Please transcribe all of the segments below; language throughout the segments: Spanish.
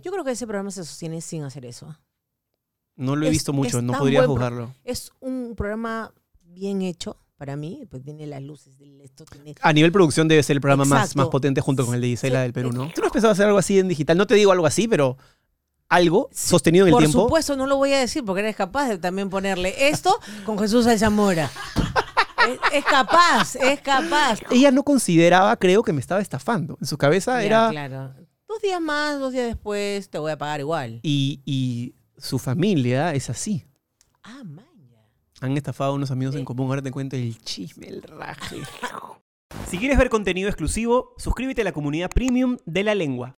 Yo creo que ese programa se sostiene sin hacer eso. No lo he Es- visto mucho, no podría juzgarlo. Es un programa bien hecho para mí. Pues tiene las luces esto, tiene... A nivel producción debe ser el programa más, Exacto. más potente junto con el de Gisela Sí, del Perú, ¿no? ¿Tú no has pensado hacer algo así en digital? No te digo algo así, pero algo Sí, sostenido en el Por tiempo. supuesto, no lo voy a decir porque eres capaz de también ponerle esto con Jesús Alzamora. es, es capaz, es capaz. Ella no consideraba, creo, que me estaba estafando. En su cabeza Ya, era... claro. Dos días más, dos días después, te voy a pagar igual. Y, y su familia es así. Ah, maña. Han estafado a unos amigos en común. Ahora te cuento el chisme, el raje. Si quieres ver contenido exclusivo, suscríbete a la comunidad premium de la lengua.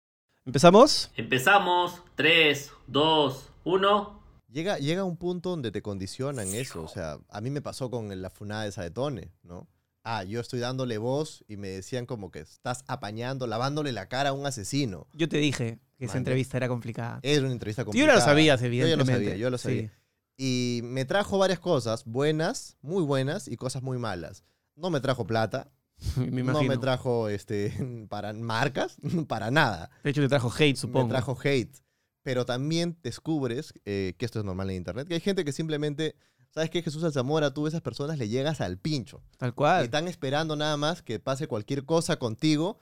¿Empezamos? Empezamos. 3, 2, 1. Llega, llega un punto donde te condicionan eso. O sea, a mí me pasó con la funada de Saetone, ¿no? Ah, yo estoy dándole voz y me decían como que estás apañando, lavándole la cara a un asesino. Yo te dije que esa entrevista era complicada. Era una entrevista Tú complicada. ya lo sabías, Yo ya lo evidentemente. sabía, yo lo sabía. Y me trajo varias cosas, buenas, muy buenas y cosas muy malas. No me trajo plata, Sí, me no me trajo este, para marcas, para nada. De hecho, te trajo hate, supongo. Me trajo hate. Pero también descubres, eh, que esto es normal en internet, que hay gente que simplemente, ¿sabes qué? Jesús Alzamora, tú a esas personas le llegas al pincho. Tal Y cual. están esperando nada más que pase cualquier cosa contigo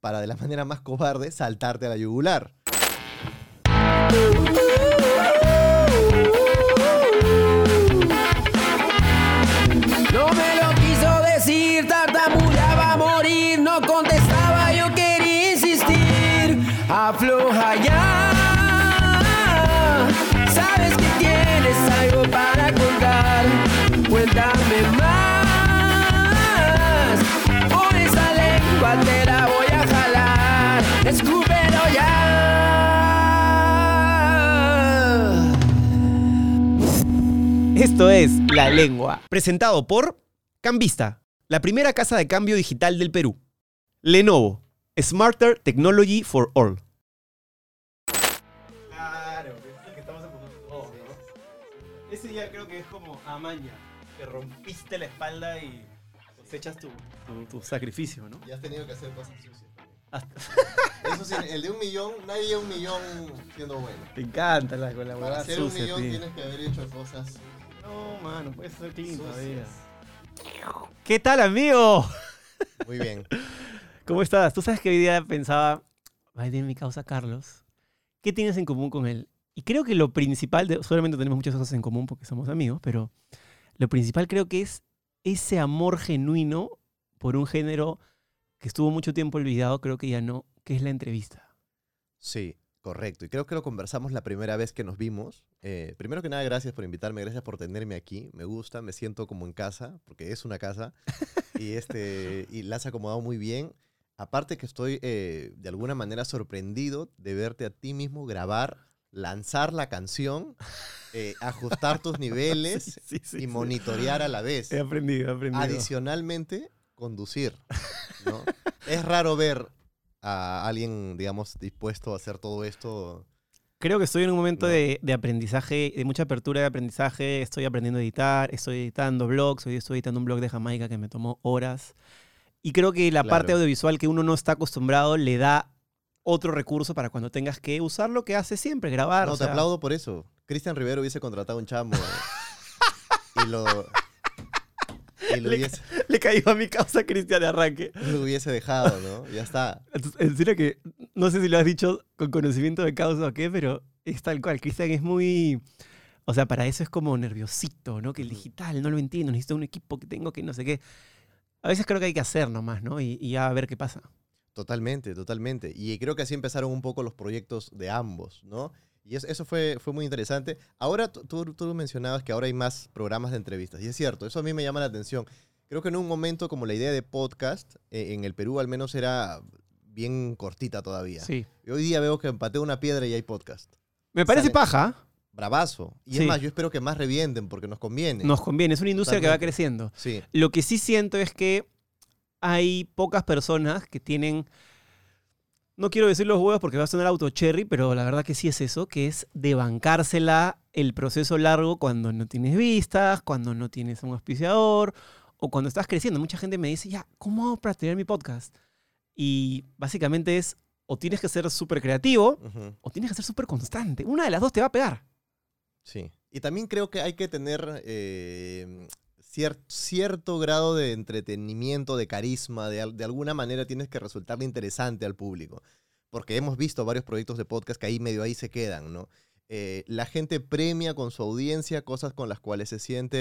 para de la manera más cobarde saltarte a la yugular. Esto es La Lengua, presentado por Cambista, la primera casa de cambio digital del Perú. Lenovo, Smarter Technology for All. Claro, es que estamos todos, ¿no? Ese día creo que es como amaña, que rompiste la espalda y cosechas tu, tu, tu sacrificio, ¿no? Y has tenido que hacer cosas sucias también. Hasta- Eso sí, el de un millón, nadie a un millón siendo bueno. Te encanta la, la Para hacer un millón tío. tienes que haber hecho cosas No, mano, puedes ser clean todavía. ¿Qué tal, amigo? Muy bien. ¿Cómo estás? Tú sabes que hoy día pensaba, va a mi causa Carlos. ¿Qué tienes en común con él? Y creo que lo principal, de, solamente tenemos muchas cosas en común porque somos amigos, pero lo principal creo que es ese amor genuino por un género que estuvo mucho tiempo olvidado, creo que ya no, que es la entrevista. Sí, correcto. Y creo que lo conversamos la primera vez que nos vimos. Eh, primero que nada, gracias por invitarme, gracias por tenerme aquí. Me gusta, me siento como en casa, porque es una casa. y, este, y la has acomodado muy bien. Aparte que estoy eh, de alguna manera sorprendido de verte a ti mismo grabar, lanzar la canción, eh, ajustar tus niveles Sí, sí, sí, y monitorear a la vez. He aprendido, he aprendido. Adicionalmente, conducir. ¿no? es raro ver a alguien, digamos, dispuesto a hacer todo esto. Creo que estoy en un momento No. de, de aprendizaje, de mucha apertura de aprendizaje. Estoy aprendiendo a editar, estoy editando blogs. Hoy estoy editando un blog de Jamaica que me tomó horas. Y creo que la parte Claro. audiovisual que uno no está acostumbrado le da otro recurso para cuando tengas que usar lo que hace siempre, grabar. no, o te sea, aplaudo por eso. Cristian Rivero hubiese contratado un chamo y lo, y lo, Le- hubiese, Le cayó a mi causa Cristian de arranque. lo hubiese dejado, ¿no? Ya está. En serio que no sé si lo has dicho con conocimiento de causa o qué, pero es tal cual. Cristian es muy. O sea, para eso es como nerviosito, ¿no? Que el digital no lo entiendo, necesito un equipo que tengo que no sé qué. A veces creo que hay que hacer nomás, ¿no? Y, y ya a ver qué pasa. Totalmente, totalmente. Y creo que así empezaron un poco los proyectos de ambos, ¿no? Y eso, eso fue, fue muy interesante. Ahora tú, tú, mencionabas que ahora hay más programas de entrevistas. Y es cierto, eso a mí me llama la atención. Creo que en un momento como la idea de podcast, eh, en el Perú al menos era bien cortita todavía. Sí. Y hoy día veo que empatea una piedra y hay podcast. Me parece Sale- paja. Bravazo. Y Sí. es más, yo espero que más revienten porque nos conviene. Nos conviene. Es una industria que va creciendo. Sí, Lo que sí siento es que hay pocas personas que tienen. No quiero decir los huevos porque va a sonar auto cherry, pero la verdad que sí es eso, que es de bancársela el proceso largo cuando no tienes vistas, cuando no tienes un auspiciador o cuando estás creciendo. Mucha gente me dice, ya, ¿cómo hago para tener mi podcast? Y básicamente es o tienes que ser súper creativo, o tienes que ser súper constante. Una de las dos te va a pegar. Sí. Y también creo que hay que tener eh, cier- cierto grado de entretenimiento, de carisma, de, de alguna manera tienes que resultarle interesante al público. Porque hemos visto varios proyectos de podcast que ahí medio ahí se quedan, ¿no? Eh, la gente premia con su audiencia cosas con las cuales se siente,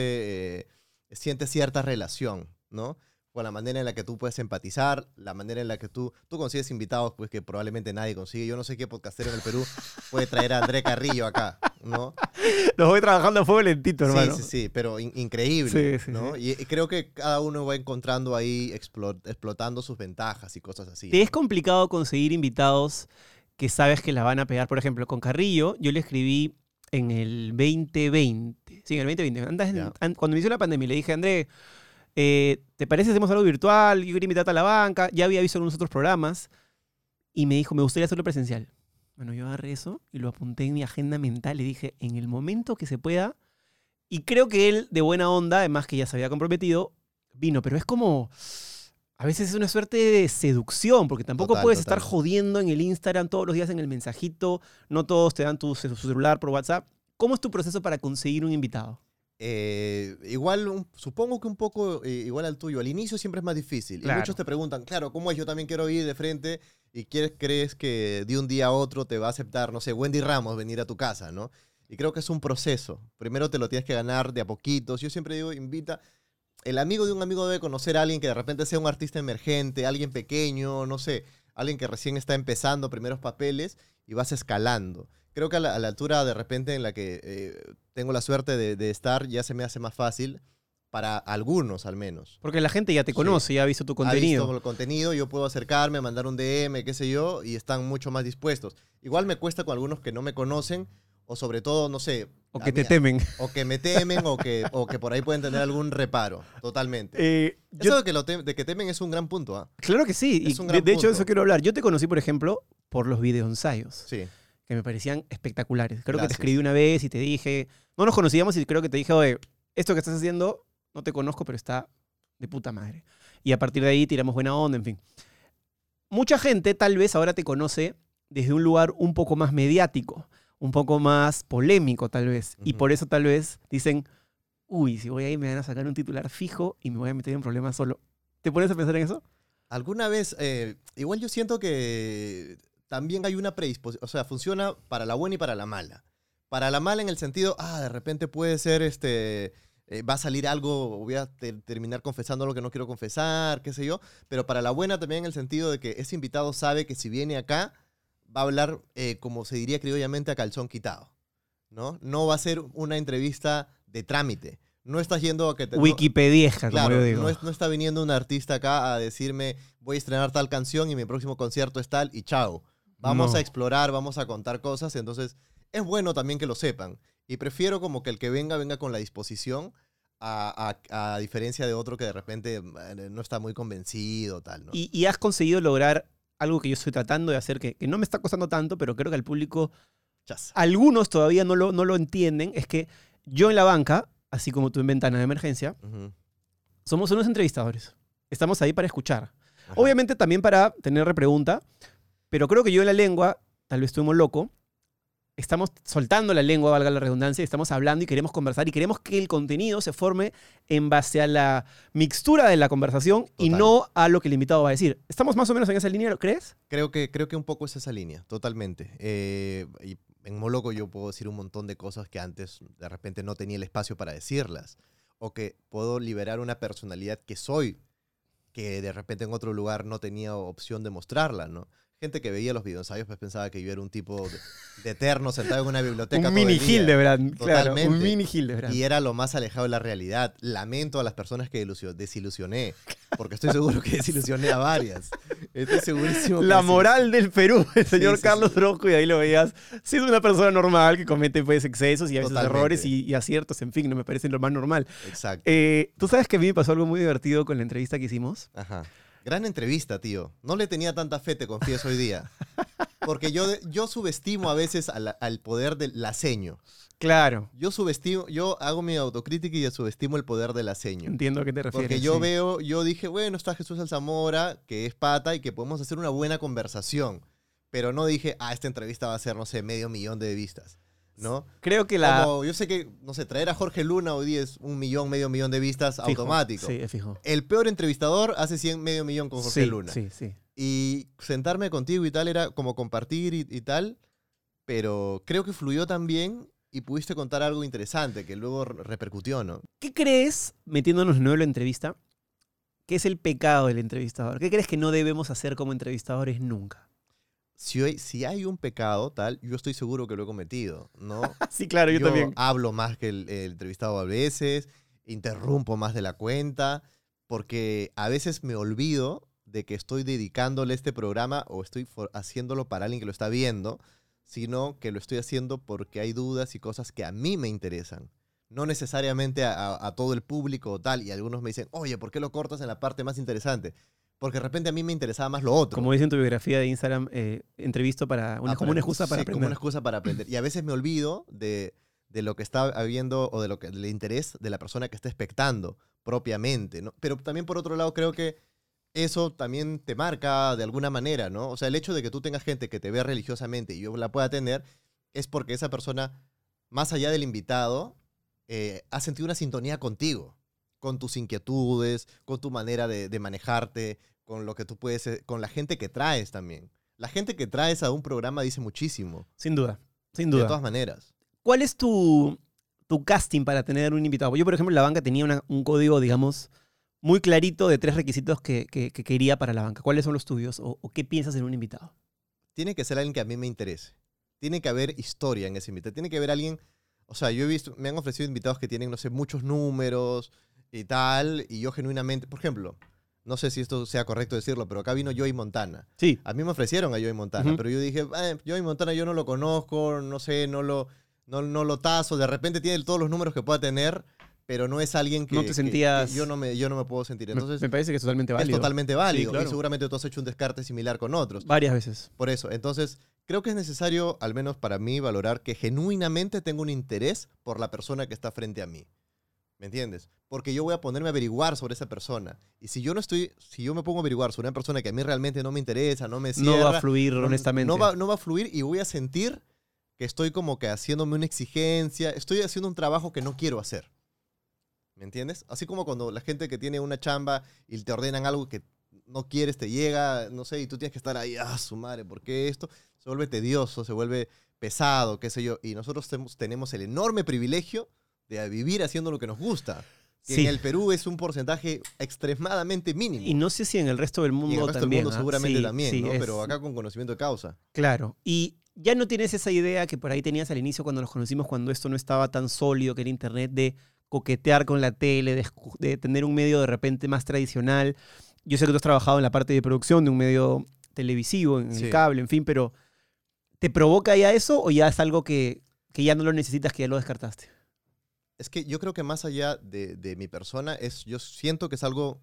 eh, siente cierta relación, ¿no? Con la manera en la que tú puedes empatizar, la manera en la que tú, tú consigues invitados, pues que probablemente nadie consigue. Yo no sé qué podcastero en el Perú puede traer a André Carrillo acá, ¿no? Los voy trabajando a fuego lentito, hermano. Sí, sí, sí, pero in- increíble, Sí, sí, ¿no? Y, y creo que cada uno va encontrando ahí, explo- explotando sus ventajas y cosas así. Te es complicado conseguir invitados que sabes que la van a pegar. Por ejemplo, con Carrillo, yo le escribí en el 2020. Sí, en el 2020. Antes- an- cuando inició la pandemia, le dije, André, eh, ¿te parece si hacemos algo virtual? Yo quería invitarte a la banca. Ya había visto algunos otros programas. Y me dijo, me gustaría hacerlo presencial. Bueno, yo agarré eso y lo apunté en mi agenda mental. Le dije, en el momento que se pueda. Y creo que él, de buena onda, además que ya se había comprometido, vino. Pero es como. A veces es una suerte de seducción, porque tampoco Total, puedes total. estar jodiendo en el Instagram todos los días en el mensajito. No todos te dan tu, su celular por WhatsApp. ¿Cómo es tu proceso para conseguir un invitado? Eh, igual, un- supongo que un poco eh, igual al tuyo. Al inicio siempre es más difícil. Claro. Y muchos te preguntan, claro, ¿cómo es? Yo también quiero ir de frente y quieres, crees que de un día a otro te va a aceptar, no sé, Wendy Ramos venir a tu casa, ¿no? Y creo que es un proceso. Primero te lo tienes que ganar de a poquitos. Yo siempre digo, invita. El amigo de un amigo debe conocer a alguien que de repente sea un artista emergente, alguien pequeño, no sé, alguien que recién está empezando primeros papeles y vas escalando. Creo que a la, a la altura de repente en la que eh, tengo la suerte de, de estar ya se me hace más fácil para algunos al menos. Porque la gente ya te Sí. conoce, ya ha visto tu Ha contenido. visto el contenido, yo puedo acercarme, mandar un DM, qué sé yo, y están mucho más dispuestos. Igual me cuesta con algunos que no me conocen, o sobre todo, no sé, o que te temen. o que me temen, o que, o que por ahí pueden tener algún reparo, totalmente. Eh, yo- Eso de que, lo tem- de que temen es un gran punto, ¿ah? claro que sí. es y de, de hecho, de eso quiero hablar. Yo te conocí, por ejemplo, por los videoensayos, Sí, que me parecían espectaculares. Creo que te escribí una vez y te dije, no nos conocíamos y creo que te dije, oye, esto que estás haciendo, no te conozco, pero está de puta madre. Y a partir de ahí tiramos buena onda, en fin. Mucha gente tal vez ahora te conoce desde un lugar un poco más mediático, un poco más polémico tal vez. Y por eso tal vez dicen, uy, si voy ahí me van a sacar un titular fijo y me voy a meter en problemas solo. ¿Te pones a pensar en eso? Alguna vez, eh, igual yo siento que también hay una predisposición, o sea, funciona para la buena y para la mala. Para la mala en el sentido, ah, de repente puede ser, este, eh, va a salir algo, voy a te- terminar confesando lo que no quiero confesar, qué sé yo. Pero para la buena también en el sentido de que ese invitado sabe que si viene acá, va a hablar, eh, como se diría criollamente, a calzón quitado. ¿No? No va a ser una entrevista de trámite. No estás yendo a que te... no- como Claro, yo digo. no, es- no está viniendo un artista acá a decirme voy a estrenar tal canción y mi próximo concierto es tal y chao. Vamos No. a explorar, vamos a contar cosas. Entonces, es bueno también que lo sepan. Y prefiero como que el que venga, venga con la disposición, a, a- a diferencia de otro que de repente eh, no está muy convencido, tal, ¿no? Y, y has conseguido lograr algo que yo estoy tratando de hacer, que, que no me está costando tanto, pero creo que al público, Chas. algunos todavía no lo, no lo entienden, es que yo en la banca, así como tú en Ventana de Emergencia, Ujú. somos unos entrevistadores. Estamos ahí para escuchar. Ajá. Obviamente también para tener repregunta, pero creo que yo en la lengua, tal vez estuvimos loco, estamos soltando la lengua, valga la redundancia, y estamos hablando y queremos conversar y queremos que el contenido se forme en base a la mixtura de la conversación y no a lo que el invitado va a decir. ¿Estamos más o menos en esa línea, crees? Creo que, creo que un poco es esa línea, totalmente. Eh, y en Moloco yo puedo decir un montón de cosas que antes de repente no tenía el espacio para decirlas. O que puedo liberar una personalidad que soy, que de repente en otro lugar no tenía opción de mostrarla, ¿no? Gente que veía los videoensayos pues pensaba que yo era un tipo de, de eterno sentado en una biblioteca Un mini. Hildebrand, claro. Un mini Hildebrand. Y era lo más alejado de la realidad. Lamento a las personas que ilusio- desilusioné, porque estoy seguro que desilusioné a varias. Estoy segurísimo. que La moral del Perú, el señor sí, Carlos sí. Rojo, y ahí lo veías siendo una persona normal que comete pues, excesos y a veces Totalmente. errores y, y aciertos, en fin, no me parece lo más normal. Exacto. Eh, Tú sabes que a mí me pasó algo muy divertido con la entrevista que hicimos. Ajá. Gran entrevista, tío. No le tenía tanta fe, te confieso hoy día. Porque yo, yo subestimo a veces al poder del laseño. Claro, Yo subestimo, yo hago mi autocrítica y subestimo el poder del laseño. entiendo a qué te refieres. Porque yo sí. veo, yo dije, bueno, está Jesús Alzamora, que es pata y que podemos hacer una buena conversación. pero no dije, ah, esta entrevista va a ser, no sé, medio millón de vistas, ¿no? Creo que la... Como yo sé que, no sé, traer a Jorge Luna hoy día es un millón, medio millón de vistas fijo. automático. Sí, es fijo. El peor entrevistador hace 100, medio millón con Jorge sí, Luna. Sí, sí. Y sentarme contigo y tal era como compartir y, y tal, pero creo que fluyó también y pudiste contar algo interesante que luego re- repercutió, ¿no? ¿Qué crees, metiéndonos de nuevo en la entrevista, que es el pecado del entrevistador? ¿Qué crees que no debemos hacer como entrevistadores nunca? Si hay, si hay un pecado tal, yo estoy seguro que lo he cometido, ¿no? Sí, claro, yo, también. hablo más que el, el entrevistado a veces, interrumpo más de la cuenta, porque a veces me olvido de que estoy dedicándole este programa o estoy haciéndolo para alguien que lo está viendo, sino que lo estoy haciendo porque hay dudas y cosas que a mí me interesan. No necesariamente a, a- a todo el público o tal. Y algunos me dicen, oye, ¿por qué lo cortas en la parte más interesante? Porque de repente a mí me interesaba más lo otro. Como dice en tu biografía de Instagram, eh, entrevisto para una, Ah, como una excusa para sí, como aprender. una excusa para aprender. Y a veces me olvido de, de lo que está habiendo o de lo que del interés de la persona que está expectando propiamente, ¿no? Pero también por otro lado creo que eso también te marca de alguna manera, ¿no? O sea, el hecho de que tú tengas gente que te ve religiosamente y yo la pueda atender es porque esa persona, más allá del invitado, eh, ha sentido una sintonía contigo, con tus inquietudes, con tu manera de, de manejarte, con lo que tú puedes, eh, con la gente que traes también. La gente que traes a un programa dice muchísimo, Sin duda, sin de duda. todas maneras. ¿Cuál es tu, tu casting para tener un invitado? Yo, por ejemplo, en la banca tenía una- un código, digamos, muy clarito de tres requisitos que, que- que quería para la banca. ¿Cuáles son los tuyos o, o qué piensas en un invitado? Tiene que ser alguien que a mí me interese. Tiene que haber historia en ese invitado. Tiene que haber alguien, o sea, yo he visto, me han ofrecido invitados que tienen, no sé, muchos números y tal, y yo genuinamente, por ejemplo, no sé si esto sea correcto decirlo, pero acá vino Joey Montana. Sí. A mí me ofrecieron a Joey Montana, Ujú. pero yo dije, "Eh, Joey Montana yo no lo conozco, no sé, no lo, no, no lo tazo. De repente tiene todos los números que pueda tener, pero no es alguien que, No te que- sentías- que yo, no me, yo no me puedo sentir. Me- Entonces, me, parece que es totalmente válido. es totalmente válido. claro. Y seguramente tú has hecho un descarte similar con otros. Varias veces. Por eso, entonces, creo que es necesario, al menos para mí, valorar que genuinamente tengo un interés por la persona que está frente a mí. ¿Me entiendes? Porque yo voy a ponerme a averiguar sobre esa persona. Y si yo no estoy, si yo me pongo a averiguar sobre una persona que a mí realmente no me interesa, no me cierra, no va a fluir, no- honestamente. No va, no va a fluir y voy a sentir que estoy como que haciéndome una exigencia, estoy haciendo un trabajo que no quiero hacer. ¿Me entiendes? Así como cuando la gente que tiene una chamba y te ordenan algo que no quieres, te llega, no sé, y tú tienes que estar ahí, ah, su madre, ¿por qué esto? Se vuelve tedioso, se vuelve pesado, qué sé yo. Y nosotros tenemos- tenemos el enorme privilegio de vivir haciendo lo que nos gusta. Que Sí. en el Perú es un porcentaje extremadamente mínimo. Y no sé si en el resto del mundo Y en el resto también. del mundo ¿ah? seguramente Sí, también, sí, ¿no? es- Pero acá con conocimiento de causa. Claro. Y ya no tienes esa idea que por ahí tenías al inicio cuando nos conocimos, cuando esto no estaba tan sólido que era Internet, de coquetear con la tele, de, tener un medio de repente más tradicional. Yo sé que tú has trabajado en la parte de producción de un medio televisivo, en el cable, en fin, pero ¿te provoca ya eso o ya es algo que, que ya no lo necesitas, que ya lo descartaste? Es que yo creo que más allá de, de mi persona, es, yo siento que es algo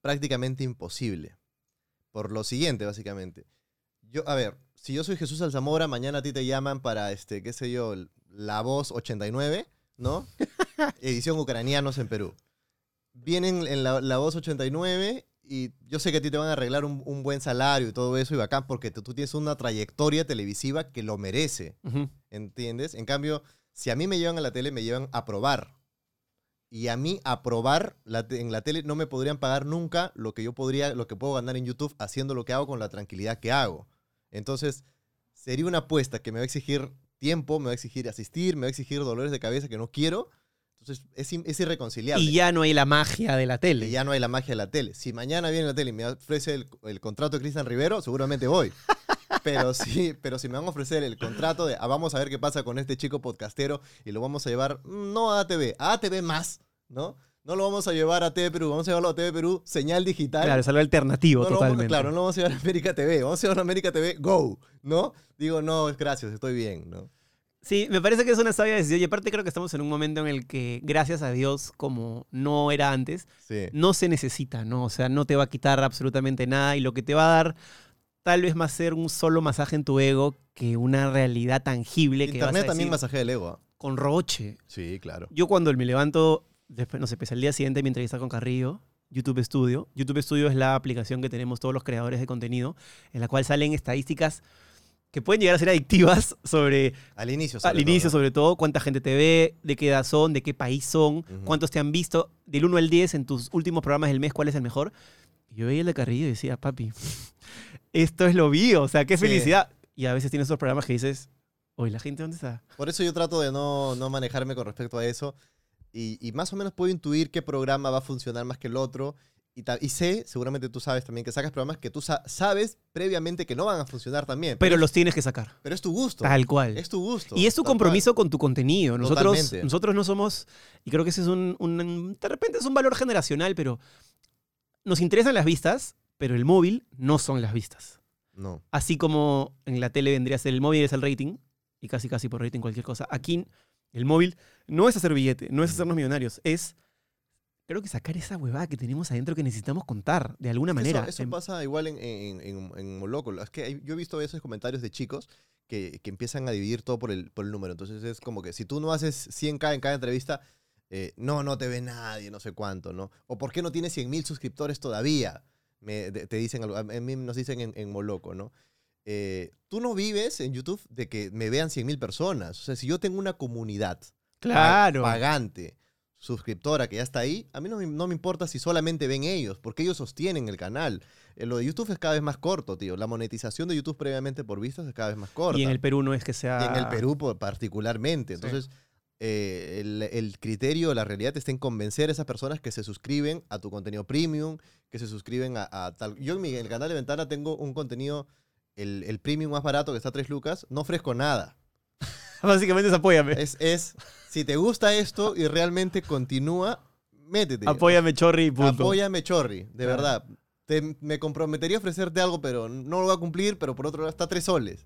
prácticamente imposible. Por lo siguiente, básicamente. Yo, a ver, si yo soy Jesús Alzamora, mañana a ti te llaman para, este, qué sé yo, La Voz 89, ¿no? Edición ucranianos en Perú. Vienen en la, la Voz 89 y yo sé que a ti te van a arreglar un, un buen salario y todo eso y bacán porque tú, tienes una trayectoria televisiva que lo merece. ¿Entiendes? En cambio, si a mí me llevan a la tele, me llevan a probar. Y a mí a probar la en la tele no me podrían pagar nunca lo que yo podría, lo que puedo ganar en YouTube haciendo lo que hago con la tranquilidad que hago. Entonces, sería una apuesta que me va a exigir tiempo, me va a exigir asistir, me va a exigir dolores de cabeza que no quiero. Entonces, es irreconciliable. Y ya no hay la magia de la tele. Y ya no hay la magia de la tele. Si mañana viene la tele y me ofrece el, el contrato de Cristian Rivero, seguramente voy. Pero sí, pero si me van a ofrecer el contrato de ah, vamos a ver qué pasa con este chico podcastero y lo vamos a llevar, no a ATV, a ATV más, ¿no? No lo vamos a llevar a TV Perú, vamos a llevarlo a TV Perú, señal digital. Claro, es algo alternativo No lo vamos- totalmente. claro, no lo vamos a llevar a América TV, vamos a llevar a América TV Go, ¿no? Digo, no, gracias, estoy bien, ¿no? Sí, me parece que es una sabia decisión. Y aparte creo que estamos en un momento en el que, gracias a Dios, como no era antes, Sí. no se necesita, ¿no? O sea, no te va a quitar absolutamente nada y lo que te va a dar tal vez más ser un solo masaje en tu ego que una realidad tangible que vas Internet a también decir masajea el ego. con roche. Sí, claro. Yo cuando me levanto, después, no sé, pues al día siguiente mi entrevista con Carrillo, YouTube Studio. YouTube Studio es la aplicación que tenemos todos los creadores de contenido, en la cual salen estadísticas que pueden llegar a ser adictivas sobre Al inicio, al sobre inicio todo. sobre todo, cuánta gente te ve, de qué edad son, de qué país son, cuántos te han visto, del 1 al 10 en tus últimos programas del mes, cuál es el mejor. Yo veía el de Carrillo y decía, papi, esto es lo mío, o sea, qué Sí. felicidad. Y a veces tienes esos programas que dices, oye, ¿la gente dónde está? Por eso yo trato de no, no manejarme con respecto a eso. Y, y más o menos puedo intuir qué programa va a funcionar más que el otro. Y, sé, seguramente tú sabes también, que sacas programas que tú sa- sabes previamente que no van a funcionar también. Pero los tienes que sacar, pero es tu gusto. tal cual. Es tu gusto. Y es tu cual. compromiso con tu contenido. Nosotros, Totalmente. nosotros no somos, y creo que ese es un, un- de repente es un valor generacional, pero nos interesan las vistas, pero el móvil no son las vistas. No. Así como en la tele vendría a ser el móvil es el rating, y casi casi por rating cualquier cosa. Aquí el móvil no es hacer billete, no es hacernos millonarios, es creo que sacar esa huevada que tenemos adentro que necesitamos contar de alguna manera. Eso, eso Em, pasa igual en, en, en, en Moloco. Es que yo he visto esos comentarios de chicos que, que empiezan a dividir todo por el, por el número. Entonces es como que si tú no haces 100k en cada entrevista, eh, no, no te ve nadie, no sé cuánto, ¿no? O ¿por qué no tienes 100.000 suscriptores todavía? Me, te dicen, algo- a mí nos dicen en, en Moloco, ¿no? Eh, tú no vives en YouTube de que me vean 100.000 personas. O sea, si yo tengo una comunidad claro. pagante, suscriptora que ya está ahí, a mí no, me- no me importa si solamente ven ellos, porque ellos sostienen el canal. Eh, Lo de YouTube es cada vez más corto, tío. La monetización de YouTube previamente por vistas es cada vez más corta. Y en el Perú no es que sea. Y en el Perú particularmente. Sí. Eh, el, el criterio, la realidad está en convencer a esas personas que se suscriben a tu contenido premium, que se suscriben a, a tal... Yo en mi en el canal de Ventana tengo un contenido, el, el premium más barato que está a 3 lucas, no ofrezco nada. Básicamente es apóyame. Es, es, si te gusta esto y realmente continúa, métete. Apóyame, chorri, punto. Apóyame, Chorri, de verdad. Te- me comprometería a ofrecerte algo, pero no lo voy a cumplir, pero por otro lado está tres soles.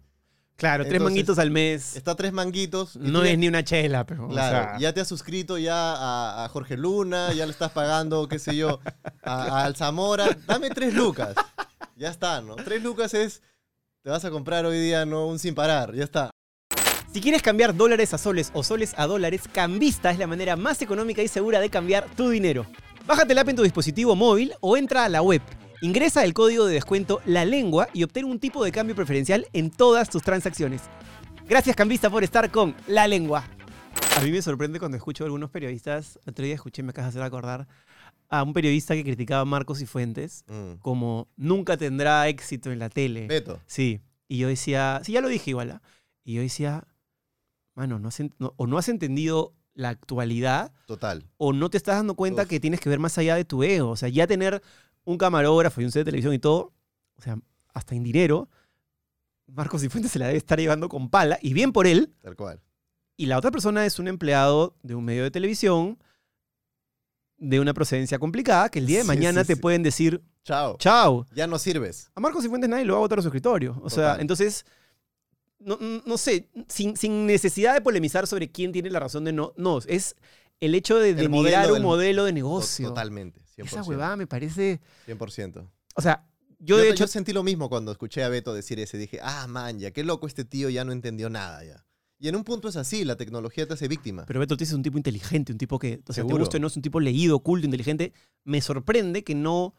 Claro, tres manguitos al mes. Está tres manguitos. No ya- es ni una chela, pero. o Claro, sea, ya te has suscrito ya a, a Jorge Luna, ya le estás pagando, qué sé yo, a, a Alzamora. Dame tres lucas. Ya está, ¿no? Tres lucas es, te vas a comprar hoy día, ¿no? Un sin parar, ya está. Si quieres cambiar dólares a soles o soles a dólares, Cambista es la manera más económica y segura de cambiar tu dinero. Bájate la app en tu dispositivo móvil o entra a la web. Ingresa el código de descuento La Lengua y obtén un tipo de cambio preferencial en todas tus transacciones. Gracias Cambista por estar con La Lengua. A mí me sorprende cuando escucho a algunos periodistas, el otro día escuché, me acabas de hacer acordar, a un periodista que criticaba a Marcos y Fuentes Mm. como nunca tendrá éxito en la tele. Beto. Sí. Y yo decía, sí, ya lo dije igual. ¿ah? Y yo decía, mano, no has en- no- o no has entendido la actualidad Total. o no te estás dando cuenta Uf. que tienes que ver más allá de tu ego. O sea, ya tener un camarógrafo y un set de televisión y todo, o sea, hasta en dinero, Marcos Cifuentes se la debe estar llevando con pala, y bien por él. Tal cual. Y la otra persona es un empleado de un medio de televisión de una procedencia complicada que el día de Sí, mañana sí, te sí. pueden decir, Chao. chao, Ya no sirves. a Marcos Cifuentes nadie lo va a votar a su escritorio. O sea, entonces, no, no sé, sin, sin necesidad de polemizar sobre quién tiene la razón de no. No, es el hecho de denigrar modelo un del- modelo de negocio. Totalmente. 100%. Esa huevada me parece. 100%. O sea, yo, Yo, de te- hecho. yo sentí lo mismo cuando escuché a Beto decir ese. Dije, ah, man, ya, qué loco este tío, ya no entendió nada ya. Y en un punto es así, la tecnología te hace víctima. Pero Beto Ortiz es un tipo inteligente, un tipo que, o sea, te Seguro. gusta o no, es un tipo leído, culto, inteligente. Me sorprende que no,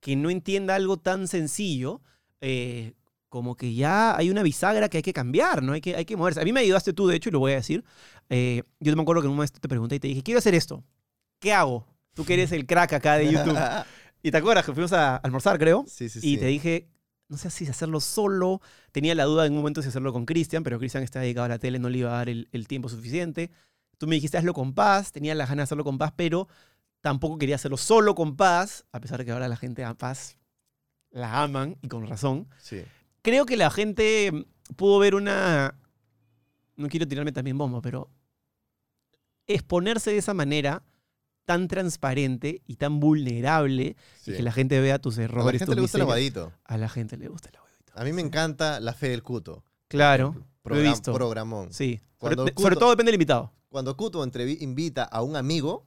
que no entienda algo tan sencillo eh, como que ya hay una bisagra que hay que cambiar, ¿no? Hay que, hay que moverse. A mí me ayudaste tú, de hecho, y lo voy a decir. Eh, yo me acuerdo que en un momento te pregunté y te dije, quiero hacer esto. ¿Qué hago? Tú que eres el crack acá de YouTube. y te acuerdas que fuimos a almorzar, creo. sí, sí, Y sí. te dije, no sé si hacerlo solo. Tenía la duda en un momento si hacerlo con Cristian, pero Cristian está dedicado a la tele, no le iba a dar el, el tiempo suficiente. Tú me dijiste, hazlo con Paz. Tenía las ganas de hacerlo con Paz, pero tampoco quería hacerlo solo con Paz, a pesar de que ahora la gente a Paz la aman y con razón. Sí. Creo que la gente pudo ver una... No quiero tirarme también bombo, pero exponerse de esa manera tan transparente y tan vulnerable sí. y que la gente vea tus a errores. la gente le gusta el aguadito. A la gente le gusta el abuelito. A mí me encanta la fe del cuto. Claro, lo he visto. Programón. Sí. Cuando Sobre, Cuto- sobre todo depende del invitado. Cuando Cuto invita a un amigo,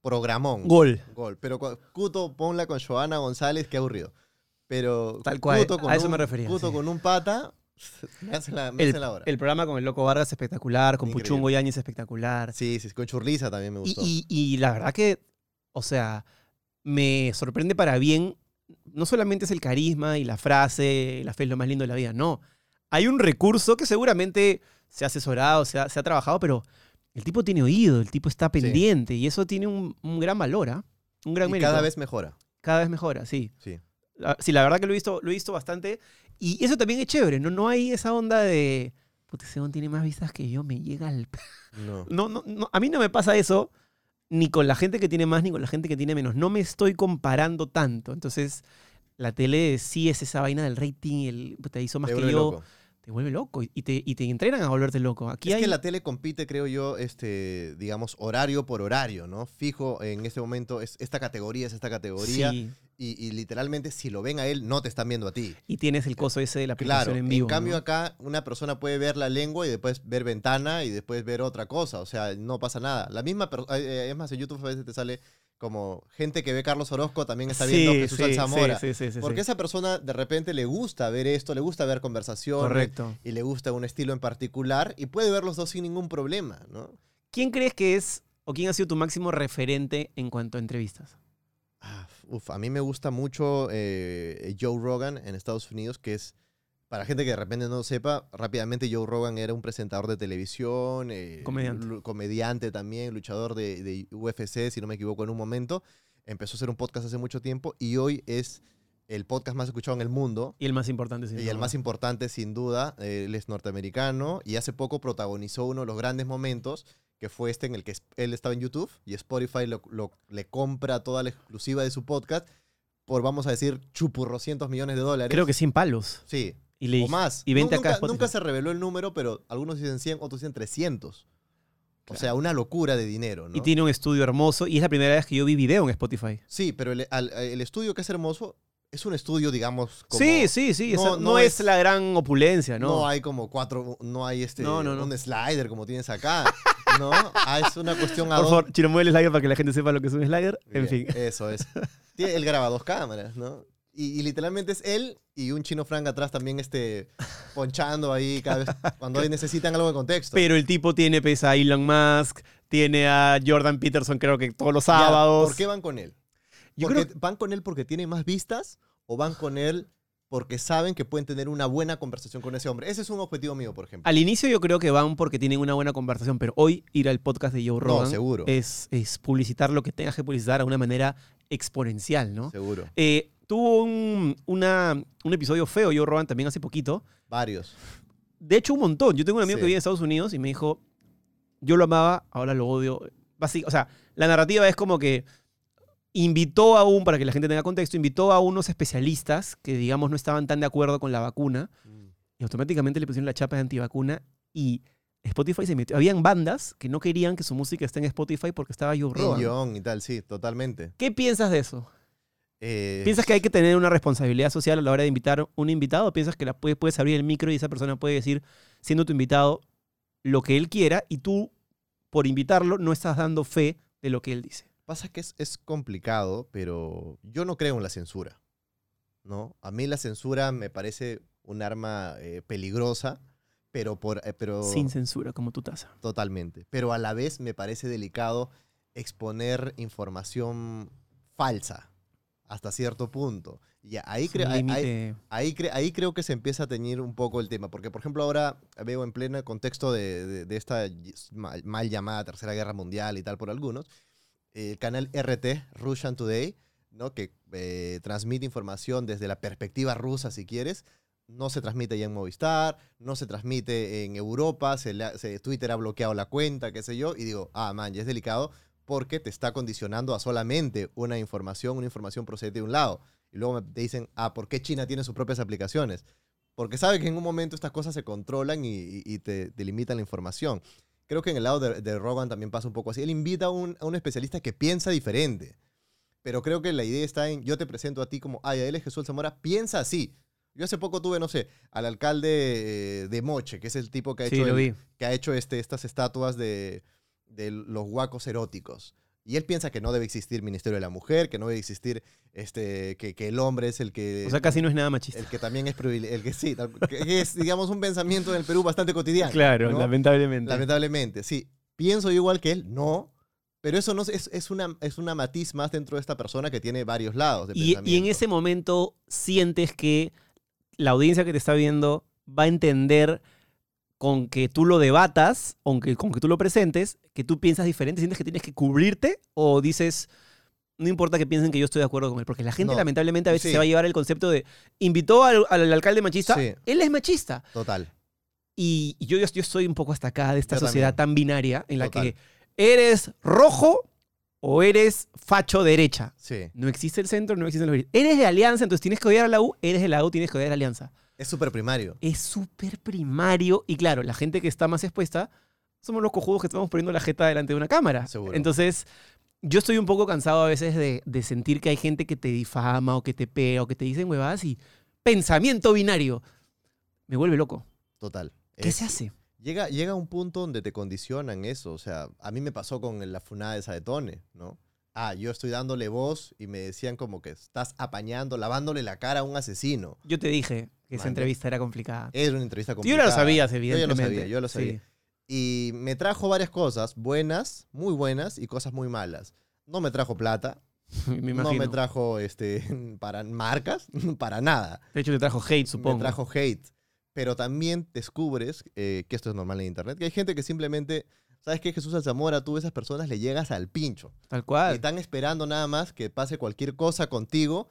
programón. Gol. Gol. Pero cu- Cuto ponla con Joana González, qué aburrido. Pero Tal cual, Cuto con a eso un- me refería, Cuto sí. con un pata, me hace la, me El, hace la hora. el programa con el Loco Vargas espectacular, con Increíble. Puchungo Yañez espectacular. Sí, sí, con Churliza también me Y, gustó. y- y la verdad que, o sea, me sorprende para bien. No solamente es el carisma y la frase, la fe es lo más lindo de la vida, no. hay un recurso que seguramente se ha asesorado, se ha, se ha trabajado, pero el tipo tiene oído, el tipo está pendiente y eso tiene un, un gran valor, ¿ah? Un gran Y mérito. cada vez mejora. Cada vez mejora, sí. Sí. Ah, Sí, la verdad que lo he visto, lo he visto bastante. Y eso también es chévere, ¿no? No hay esa onda de. Puta, ese tiene más vistas que yo, me llega al. No. No, no, no, a mí no me pasa eso ni con la gente que tiene más ni con la gente que tiene menos. No me estoy comparando tanto. Entonces, la tele sí es esa vaina del rating, el puta, hizo más Te que yo. loco. Te vuelve loco y te, y te entrenan a volverte loco. Aquí es hay. que la tele compite, creo yo, este, digamos, horario por horario, ¿no? Fijo en este momento, es esta categoría es esta categoría. Sí, Y, y literalmente, si lo ven a él, no te están viendo a ti. y tienes el coso ese de la aplicación Claro, en en, vivo. cambio ¿no? acá una persona puede ver la lengua y después ver ventana y después ver otra cosa, o sea, no pasa nada. La misma persona, es más, en YouTube a veces te sale como gente que ve Carlos Orozco también está viendo Sí, Jesús sí, Alzamora. sí, sí, sí, sí, porque esa persona de repente le gusta ver esto, le gusta ver conversación Correcto. y le gusta un estilo en particular y puede ver los dos sin ningún problema, ¿no? ¿Quién crees que es o quién ha sido tu máximo referente en cuanto a entrevistas? Ah, uf, a mí me gusta mucho eh, Joe Rogan en Estados Unidos, que es, para gente que de repente no sepa, rápidamente Joe Rogan era un presentador de televisión, eh, Comediante. comediante también, luchador de, de UFC, si no me equivoco, en un momento. Empezó a hacer un podcast hace mucho tiempo y hoy es el podcast más escuchado en el mundo. Y el más importante, sin Y el duda. más importante, sin duda, eh, él es norteamericano y hace poco protagonizó uno de los grandes momentos, que fue este en el que él estaba en YouTube y Spotify lo- lo- le compra toda la exclusiva de su podcast por, vamos a decir, chupurrocientos millones de dólares. Creo que 100 palos. Sí, Y, le, o más. y 20 Nu- acá nunca, nunca se reveló el número, pero algunos dicen 100, otros dicen 300. O sea, una locura de dinero, ¿no? Y tiene un estudio hermoso. Y es la primera vez que yo vi video en Spotify. Sí, pero el, al- el estudio que es hermoso es un estudio, digamos, como... sí, sí, sí. no- no, no es, es- la gran opulencia, ¿no? No hay como cuatro, no hay este, No, no, no. un slider como tienes acá, ¿no? Ah, es una cuestión ad Por favor, Chiro, mueve el slider para que la gente sepa lo que es un slider. En fin. Eso es. Tiene- él graba dos cámaras, ¿no? Y, y literalmente es él y un chino frank atrás también este, ponchando ahí cada vez cuando necesitan algo de contexto. Pero el tipo tiene pesa a Elon Musk, tiene a Jordan Peterson, creo que todos los Ya, sábados. ¿Por qué van con él? Yo creo- ¿Van con él porque tiene más vistas o van con él porque saben que pueden tener una buena conversación con ese hombre? Ese es un objetivo mío, por ejemplo. Al inicio yo creo que van porque tienen una buena conversación, pero hoy ir al podcast de Joe Rogan seguro. Es, es publicitar lo que tengas que publicitar a una manera exponencial, ¿no? Seguro. Eh, tuvo un, una- un episodio feo Joe Rogan también hace poquito. Varios. De hecho, un montón. Yo tengo un amigo Sí. que vive en Estados Unidos y me dijo, yo lo amaba, ahora lo odio. O sea, la narrativa es como que invitó a un, para que la gente tenga contexto, invitó a unos especialistas que, digamos, no estaban tan de acuerdo con la vacuna y automáticamente le pusieron la chapa de antivacuna y Spotify se metió. Habían bandas que no querían que su música esté en Spotify porque estaba Joe Rogan. Millón y tal, sí, totalmente. ¿Qué piensas de eso? Eh, ¿Piensas que hay que tener una responsabilidad social a la hora de invitar un invitado? ¿O piensas que la puedes, puedes abrir el micro y esa persona puede decir, siendo tu invitado, lo que él quiera y tú, por invitarlo, no estás dando fe de lo que él dice? Pasa que es, es complicado, pero yo no creo en la censura. ¿no? A mí la censura me parece un arma eh, peligrosa, pero, por, eh, pero Sin censura, como tu taza. totalmente. Pero a la vez me parece delicado exponer información falsa hasta cierto punto. Y ahí, ahí, ahí, cre- ahí creo que se empieza a teñir un poco el tema. Porque, por ejemplo, ahora veo en pleno contexto de, de- de esta mal llamada Tercera Guerra Mundial y tal por algunos, el canal RT, Russian Today, ¿no? que eh, transmite información desde la perspectiva rusa, si quieres, no se transmite ya en Movistar, no se transmite en Europa, se Twitter ha bloqueado la cuenta, qué sé yo, y digo, ah, man, ya es delicado porque te está condicionando a solamente una información, una información procedente de un lado. Y luego me dicen, ah, ¿por qué China tiene sus propias aplicaciones? Porque sabe que en un momento estas cosas se controlan y, y- y te, te la información. Creo que en el lado de, de Rogan también pasa un poco así. Él invita a un, a un especialista que piensa diferente. Pero creo que la idea está en, yo te presento a ti como, ay, él es Jesús Zamora, piensa así. Yo hace poco tuve, no sé, al alcalde eh, de Moche, que es el tipo que ha Sí, hecho, el- que ha hecho este, estas estatuas de, de los guacos eróticos. Y él piensa que no debe existir Ministerio de la Mujer, que no debe existir, este, que, que el hombre es el que... O sea, casi no es nada machista. el que también es el que sí, que es, digamos, un pensamiento en el Perú bastante cotidiano. claro, ¿no? lamentablemente. Lamentablemente, sí. Pienso yo igual que él, no. Pero eso no es, es, una, es una matiz más dentro de esta persona que tiene varios lados de y, y en ese momento sientes que la audiencia que te está viendo va a entender con que tú lo debatas, aunque con que tú lo presentes, que tú piensas diferente, sientes que tienes que cubrirte o dices, no importa que piensen que yo estoy de acuerdo con él, porque la gente No. lamentablemente a veces Sí. se va a llevar el concepto de, invitó al, al alcalde machista, Sí. él es machista. Total. Y yo, yo, yo estoy un poco hasta acá de esta Yo sociedad también. tan binaria en la Total. que eres rojo o eres facho derecha. Sí. No existe el centro, no existe el Eres de alianza, entonces tienes que odiar a la U, eres de la U, tienes que odiar a la alianza. Es súper primario. Es súper primario y claro, la gente que está más expuesta somos los cojudos que estamos poniendo la jeta delante de una cámara. Seguro. Entonces, yo estoy un poco cansado a veces de, de sentir que hay gente que te difama o que te pega o que te dicen huevadas y pensamiento binario. Me vuelve loco. Total. ¿Qué Es- se hace? Llega, llega un punto donde te condicionan eso. O sea, a mí me pasó con la funada de Tone, ¿no? Ah, yo estoy dándole voz y me decían como que estás apañando, lavándole la cara a un asesino. Yo te dije esa Mano. entrevista era complicada. Era una entrevista Tú ya complicada. lo sabías, Yo ya lo evidentemente. sabía, yo lo Sí. sabía. Y me trajo varias cosas, buenas, muy buenas y cosas muy malas. No me trajo plata, me no me trajo este, para marcas, para nada. de hecho, te trajo hate, supongo. Me trajo hate. Pero también descubres eh, que esto es normal en internet, que hay gente que simplemente, ¿sabes qué? Jesús Alzamora, tú a esas personas le llegas al pincho. Tal Y cual. están esperando nada más que pase cualquier cosa contigo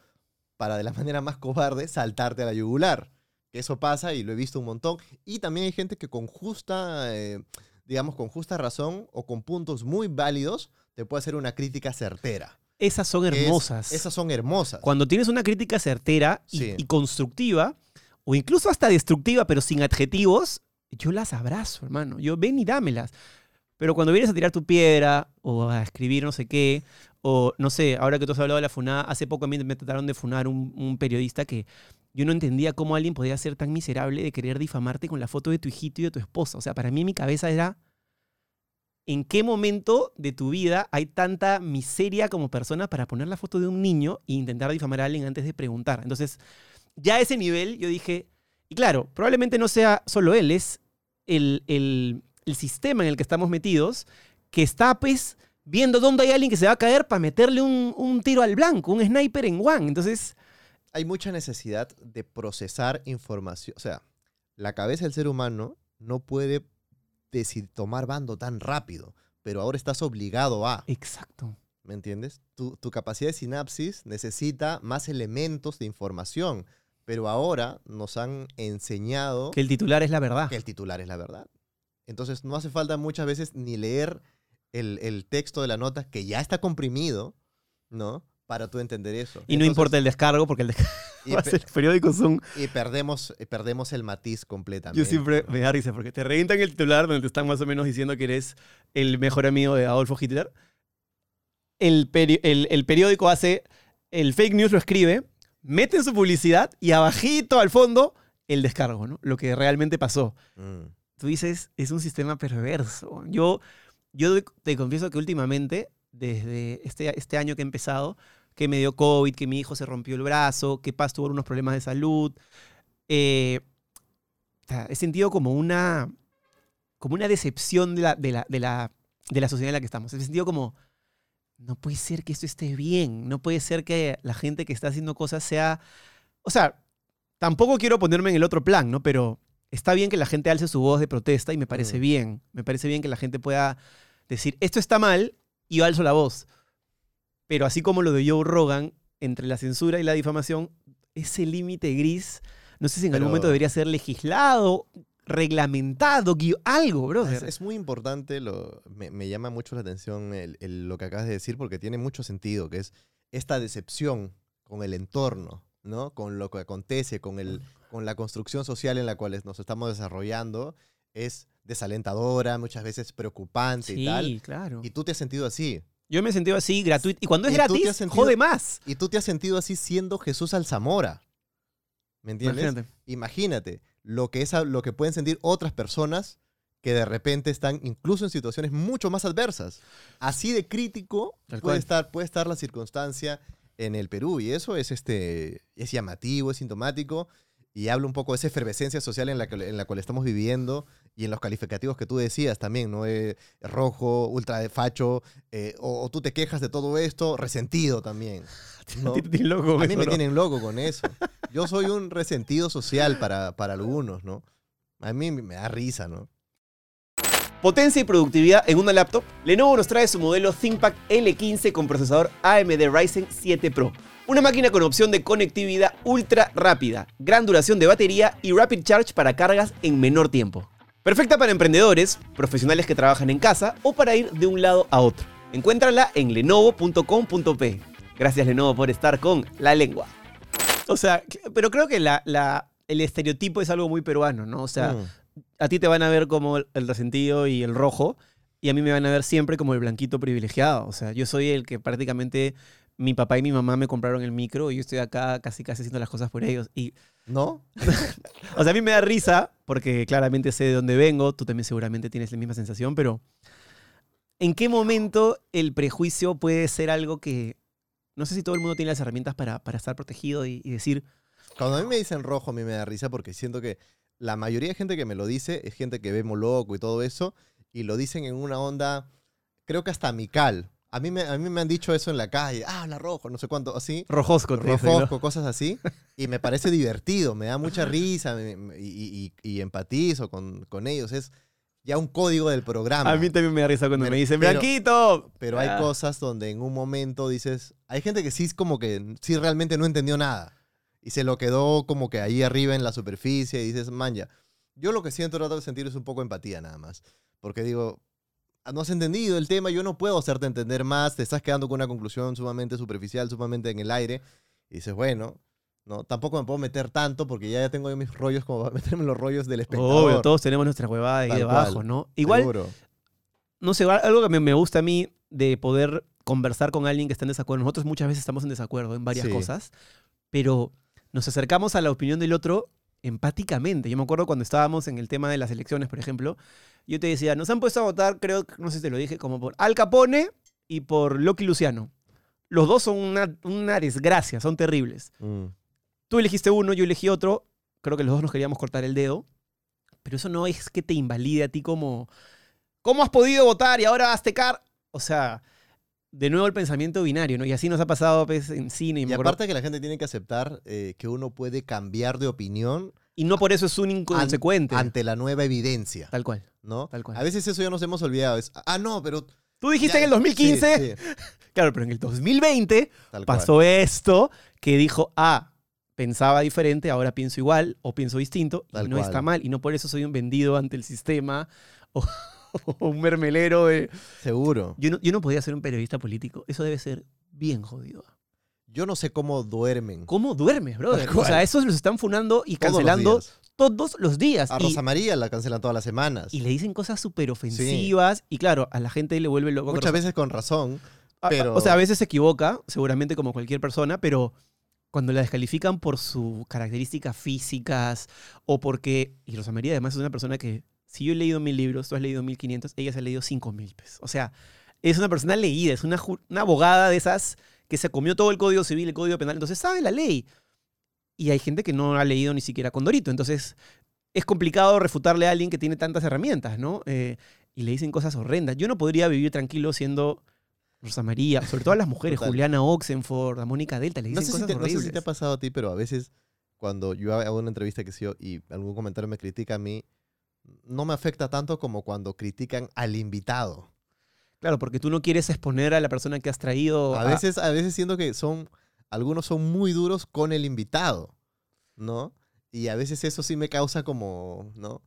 para de la manera más cobarde saltarte a la yugular. Que eso pasa y lo he visto un montón. Y también hay gente que con justa, eh, digamos, con justa razón o con puntos muy válidos te puede hacer una crítica certera. Esas son es- hermosas. esas son hermosas. Cuando tienes una crítica certera y, Sí. y constructiva, o incluso hasta destructiva, pero sin adjetivos, yo las abrazo, hermano. Yo ven y dámelas. Pero cuando vienes a tirar tu piedra o a escribir no sé qué, o no sé, ahora que tú has hablado de la funada, hace poco a mí me trataron de funar un, periodista que yo no entendía cómo alguien podía ser tan miserable de querer difamarte con la foto de tu hijito y de tu esposa. O sea, para mí mi cabeza era, ¿en qué momento de tu vida hay tanta miseria como persona para poner la foto de un niño e intentar difamar a alguien antes de preguntar? Entonces, ya a ese nivel yo dije, y claro, probablemente no sea solo él, es el, el- el sistema en el que estamos metidos que está pues viendo dónde hay alguien que se va a caer para meterle un, un tiro al blanco, un sniper en one. Entonces, hay mucha necesidad de procesar información. O sea, la cabeza del ser humano no puede decir, tomar bando tan rápido, pero ahora estás obligado a, exacto. ¿me entiendes? Tu, tu capacidad de sinapsis necesita más elementos de información, pero ahora nos han enseñado Que el titular es la verdad. que el titular es la verdad. Entonces no hace falta muchas veces ni leer el, el texto de la nota que ya está comprimido, ¿no? Para tú entender eso. Y no Entonces, importa el descargo porque el descargo y, va a pe- ser- los periódicos son y perdemos, y perdemos el matiz completamente. Yo siempre ¿no? me da risa porque te revientan el titular donde te están más o menos diciendo que eres el mejor amigo de Adolfo Hitler. El, peri- el- el periódico hace, el fake news lo escribe, mete su publicidad y abajito al fondo el descargo, ¿no? Lo que realmente pasó. Mm. Tú dices, es un sistema perverso. Yo, yo te confieso que últimamente, desde este, este año que he empezado, que me dio COVID, que mi hijo se rompió el brazo, que Paz tuvo unos problemas de salud, eh, o sea, he sentido como una, como una decepción de la, de, la, de, la, de la sociedad en la que estamos. He sentido como, no puede ser que esto esté bien, no puede ser que la gente que está haciendo cosas sea... O sea, tampoco quiero ponerme en el otro plan, ¿no? Pero está bien que la gente alce su voz de protesta y me parece Mm. bien. Me parece bien que la gente pueda decir, esto está mal y yo alzo la voz. Pero así como lo de Joe Rogan, entre la censura y la difamación, ese límite gris, no sé si en algún Pero- momento debería ser legislado, reglamentado, algo, Es, brother. es muy importante, lo, me, me llama mucho la atención el- el- lo que acabas de decir porque tiene mucho sentido, que es esta decepción con el entorno, ¿no? Con lo que acontece, con, el, con la construcción social en la cual nos estamos desarrollando, es desalentadora, muchas veces preocupante y tal. Sí, claro. Y tú te has sentido así. Yo me he sentido así, gratuito. Y cuando es Y gratis, sentido- jode más. Y tú te has sentido así siendo Jesús Alzamora. ¿Me entiendes? Imagínate. Imagínate lo que, es, lo que pueden sentir otras personas que de repente están incluso en situaciones mucho más adversas. Así de crítico puede estar, puede estar la circunstancia en el Perú y eso es, este, es llamativo, es sintomático y habla un poco de esa efervescencia social en la, que, en la cual estamos viviendo y en los calificativos que tú decías también, ¿no? Eh, rojo, ultra de facho, eh, o, o tú te quejas de todo esto, resentido también. ¿no? Loco A mí me tienen loco con eso. Yo soy un resentido social para, para algunos, ¿no? A mí me da risa, ¿no? Potencia y productividad en una laptop. Lenovo nos trae su modelo ThinkPad L15 con procesador AMD Ryzen 7 Pro. Una máquina con opción de conectividad ultra rápida, gran duración de batería y rapid charge para cargas en menor tiempo. Perfecta para emprendedores, profesionales que trabajan en casa o para ir de un lado a otro. Encuéntrala en lenovo.com.p. Gracias Lenovo por estar con la lengua. O sea, pero creo que la, la- el estereotipo es algo muy peruano, ¿no? O sea, Mm. a ti te van a ver como el, el resentido y el rojo, y a mí me van a ver siempre como el blanquito privilegiado. O sea, yo soy el que prácticamente mi papá y mi mamá me compraron el micro y yo estoy acá casi casi haciendo las cosas por ellos. Y, ¿No? o sea, a mí me da risa porque claramente sé de dónde vengo, tú también seguramente tienes la misma sensación, pero ¿en qué momento el prejuicio puede ser algo que... No sé si todo el mundo tiene las herramientas para, para estar protegido y, decir, Cuando a mí me dicen rojo, a mí me da risa porque siento que la mayoría de gente que me lo dice es gente que ve loco y todo eso, y lo dicen en una onda, creo que hasta amical. A mí me, a mí me han dicho eso en la calle, ah, habla rojo, no sé cuánto, así. rojosco. te dicen, ¿no? Rojosco, cosas así. Y me parece divertido, me da mucha risa me- me- y, y- y empatizo con, con ellos. Es ya un código del programa. A mí también me da risa cuando Pero- me dicen, pero- ¡Blanquito! Pero hay Ah. cosas donde en un momento dices, hay gente que sí es como que sí realmente no entendió nada y se lo quedó como que ahí arriba en la superficie y dices, manja, yo lo que siento trato de sentir es un poco empatía nada más, porque digo, "Ah, no has entendido el tema, yo no puedo hacerte entender más, te estás quedando con una conclusión sumamente superficial, sumamente en el aire y dices, bueno, no, tampoco me puedo meter tanto porque ya tengo yo mis rollos como para meterme los rollos del espectador. Obvio, todos tenemos nuestra huevada ahí Tal debajo, cual. ¿no? Igual, Seguro. no sé, algo que me, me gusta a mí de poder conversar con alguien que está en desacuerdo. Nosotros muchas veces estamos en desacuerdo en varias Sí. cosas, pero nos acercamos a la opinión del otro empáticamente. Yo me acuerdo cuando estábamos en el tema de las elecciones, por ejemplo, yo te decía, nos han puesto a votar, creo, que- no sé si te lo dije, como por Al Capone y por Loki Luciano. Los dos son una, una desgracia, son terribles. Mm. Tú elegiste uno, yo elegí otro. Creo que los dos nos queríamos cortar el dedo. Pero eso no es que te invalide a ti como. ¿Cómo has podido votar y ahora hazte car? O sea, de nuevo el pensamiento binario, ¿no? Y así nos ha pasado pues, en cine. Y, Y aparte que la gente tiene que aceptar eh, que uno puede cambiar de opinión y no por eso es un inconsecuente. ante la nueva evidencia, Tal cual. ¿no? tal cual. A veces eso ya nos hemos olvidado. Es, ah, no, pero... Tú dijiste ya- en el 2015. Sí, sí, Claro, pero en el 2020 tal cual. pasó esto que dijo, ah, pensaba diferente, ahora pienso igual o pienso distinto y no cual. está mal. Y no por eso soy un vendido ante el sistema o, o un mermelero de... Seguro. Yo no, yo no podía ser un periodista político. Eso debe ser bien jodido. Yo no sé cómo duermen. ¿Cómo duermes, brother? O sea, esos los están funando y todos cancelando todos los días. A Y, Rosa María la cancelan todas las semanas. y le dicen cosas súper ofensivas. Y claro, a la gente le vuelve loco. Muchas veces con razón. Pero- O sea, a veces se equivoca, seguramente como cualquier persona, pero cuando la descalifican por sus características físicas o porque... Y Rosa María además es una persona que, si yo he leído mil libros, tú has leído mil quinientos, ella se ha leído cinco mil. O sea, es una persona leída, es una, una abogada de esas que se comió todo el Código Civil, el Código Penal, entonces sabe la ley. Y hay gente que no ha leído ni siquiera Condorito, entonces es complicado refutarle a alguien que tiene tantas herramientas, ¿no? Eh, y le dicen cosas horrendas. Yo no podría vivir tranquilo siendo Rosa María, sobre todo a las mujeres, Total. Juliana Oxenford, a Mónica Delta, le No dicen si cosas te, no sé horribles. si te ha pasado a ti, pero a veces cuando yo hago una entrevista que sí y algún comentario me critica a mí, no me afecta tanto como cuando critican al invitado. Claro, porque tú no quieres exponer a la persona que has traído. A veces, a veces siento que son, algunos son muy duros con el invitado, ¿no? Y a veces eso sí me causa como, ¿no?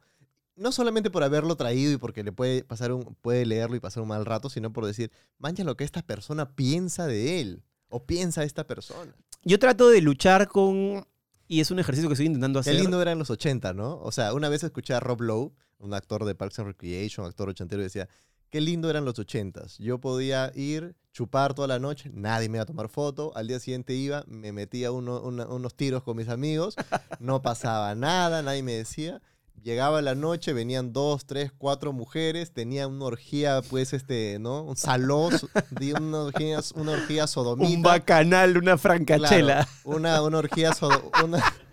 No solamente por haberlo traído y porque le puede pasar un, puede leerlo y pasar un mal rato, sino por decir, mancha lo que esta persona piensa de él o piensa esta persona. Yo trato de luchar con. Y es un ejercicio que estoy intentando Qué hacer. lindo era en los 80, ¿no? O sea, una vez escuché a Rob Lowe, un actor de Parks and Recreation, actor ochentero, y decía, qué lindo eran los 80. Yo podía ir, chupar toda la noche, nadie me iba a tomar foto, al día siguiente iba, me metía uno- una- unos tiros con mis amigos, no pasaba nada, nadie me decía. Llegaba la noche, venían dos, tres, cuatro mujeres, tenía una orgía, pues, este, ¿no? Un salón, di- una orgía, una orgía sodomita. Un bacanal, una francachela. Claro, una, una orgía sodo-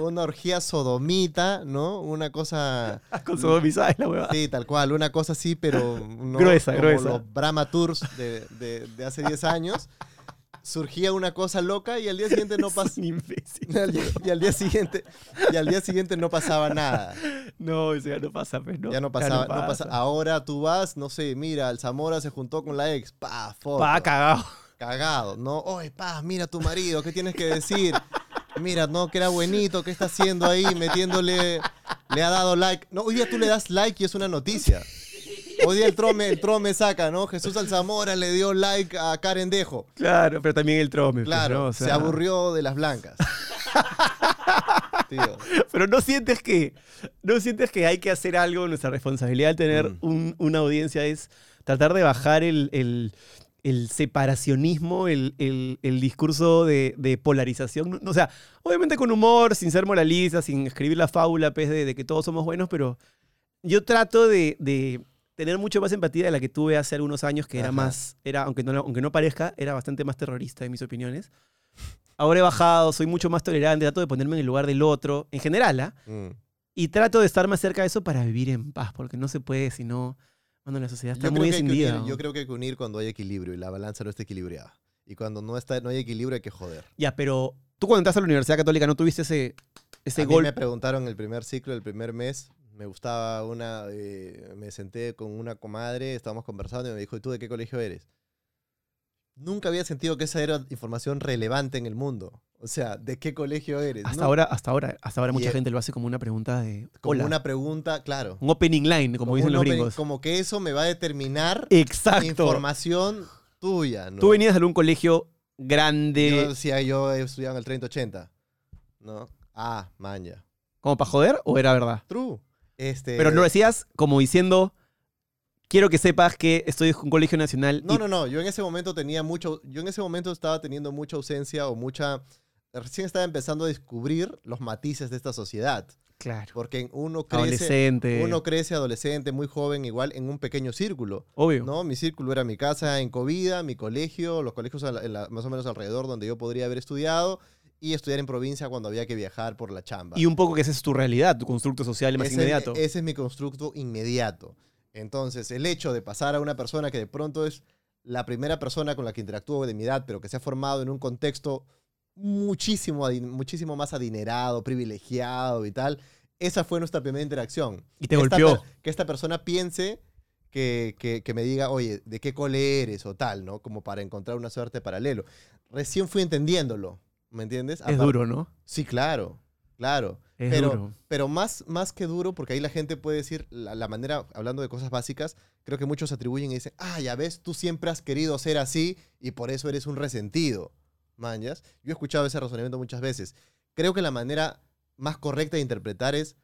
una, orgía sodomita, ¿no? Una cosa. Con su domicilio, la. Sí, tal cual, una cosa así, pero no Gruesa, como gruesa. los Brahma Tours de, de- de hace 10 años. surgía una cosa loca y al día siguiente no Es pasaba. un imbécil. Y al día siguiente, y al día siguiente no pasaba nada. No, eso ya no pasa, pues, ¿no? Ya no pasaba, no pasa- Ahora tú vas, no sé, mira, el Zamora se juntó con la ex, pa, foto. Pa, cagado. cagado, ¿no? Oye, pa, mira a tu marido, ¿qué tienes que decir? Mira, no, que era buenito, ¿qué está haciendo ahí? Metiéndole, le ha dado like. No, hoy día tú le das like y es una noticia. Hoy día el trome, el trome saca, ¿no? Jesús Alzamora le dio like a Karen Dejo. Claro, pero también el trome. pues, Claro, se aburrió de las blancas. Tío. Pero no sientes que, no sientes que hay que hacer algo. Nuestra responsabilidad al tener Mm. un- una audiencia es tratar de bajar el, el- el separacionismo, el, el- el discurso de, de polarización. No, O sea, obviamente con humor, sin ser moralista, sin escribir la fábula pues, de, de que todos somos buenos, pero yo trato de, de tener mucho más empatía de la que tuve hace algunos años, que era más, era, aunque no, aunque no parezca, era bastante más terrorista en mis opiniones. Ahora he bajado, soy mucho más tolerante, trato de ponerme en el lugar del otro, en general, ¿ah? Mm. Y trato de estar más cerca de eso para vivir en paz, porque no se puede si no. Bueno, la sociedad está Yo muy ¿no? yo creo que hay que unir cuando hay equilibrio y la balanza no está equilibrada. Y cuando no, está, no hay equilibrio hay que joder. Ya, pero tú cuando entraste a la Universidad Católica no tuviste ese, ese a mí gol. me preguntaron el primer ciclo, el primer mes, me gustaba una, eh, me senté con una comadre, estábamos conversando y me dijo, ¿y tú de qué colegio eres? Nunca había sentido que esa era información relevante en el mundo. O sea, ¿de qué colegio eres? Hasta No, ahora, hasta ahora, hasta ahora Y, mucha gente lo hace como una pregunta de. Como Hola. una pregunta, claro. Un opening line, como, dicen los opening- gringos. Como que eso me va a determinar Exacto. información tuya, ¿no? Tú venías de algún colegio Yo grande, decía, yo he estudiado en el 3080. ¿No? Ah, maña. como para joder, o era verdad. True. Este, Pero lo decías como diciendo. Quiero que sepas que estoy en un colegio nacional. No, y- no, no. Yo en ese momento tenía mucho. Yo en ese momento estaba teniendo mucha ausencia o mucha. Recién estaba empezando a descubrir los matices de esta sociedad. Claro. Porque uno crece. Adolescente. Uno crece adolescente, muy joven, igual en un pequeño círculo. Obvio. ¿no? Mi círculo era mi casa en Covida, mi colegio, los colegios la- la- más o menos alrededor donde yo podría haber estudiado y estudiar en provincia cuando había que viajar por la chamba. Y un poco que esa es tu realidad, tu constructo social más ese, inmediato. ese es mi constructo inmediato. Entonces, el hecho de pasar a una persona que de pronto es la primera persona con la que interactúo de mi edad, pero que se ha formado en un contexto muchísimo, muchísimo más adinerado, privilegiado y tal, esa fue nuestra primera interacción. y te Que esta golpeó. per- que esta persona piense que, que- que me diga, oye, ¿de qué cole eres? o tal, ¿no? Como para encontrar una suerte paralelo. Recién fui entendiéndolo, ¿me entiendes? Es duro, ¿no? Sí, claro, claro. Es pero, duro. pero más, más que duro, porque ahí la gente puede decir, la, la manera, hablando de cosas básicas, creo que muchos atribuyen y dicen, ah, ya ves, tú siempre has querido ser así y por eso eres un resentido. Mañas. Yo he escuchado ese razonamiento muchas veces. Creo que la manera más correcta de interpretar es,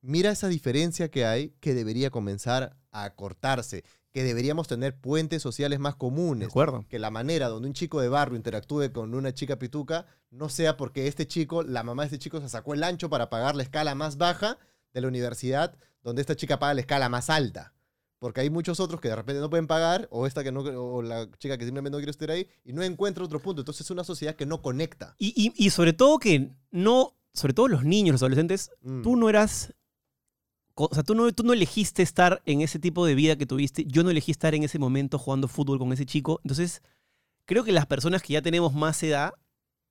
mira esa diferencia que hay que debería comenzar a cortarse, que deberíamos tener puentes sociales más De comunes acuerdo. que la manera donde un chico de barrio interactúe con una chica pituca no sea porque este chico, la mamá de este chico se sacó el ancho para pagar la escala más baja de la universidad, donde esta chica paga la escala más alta. Porque hay muchos otros que de repente no pueden pagar, o esta que no, o la chica que simplemente no quiere estar ahí, y no encuentra otro punto. Entonces es una sociedad que no conecta. Y, y- y sobre todo que no, sobre todo los niños, los adolescentes, Mm. tú no eras, o sea, tú no, tú no elegiste estar en ese tipo de vida que tuviste. Yo no elegí estar en ese momento jugando fútbol con ese chico. Entonces, creo que las personas que ya tenemos más edad,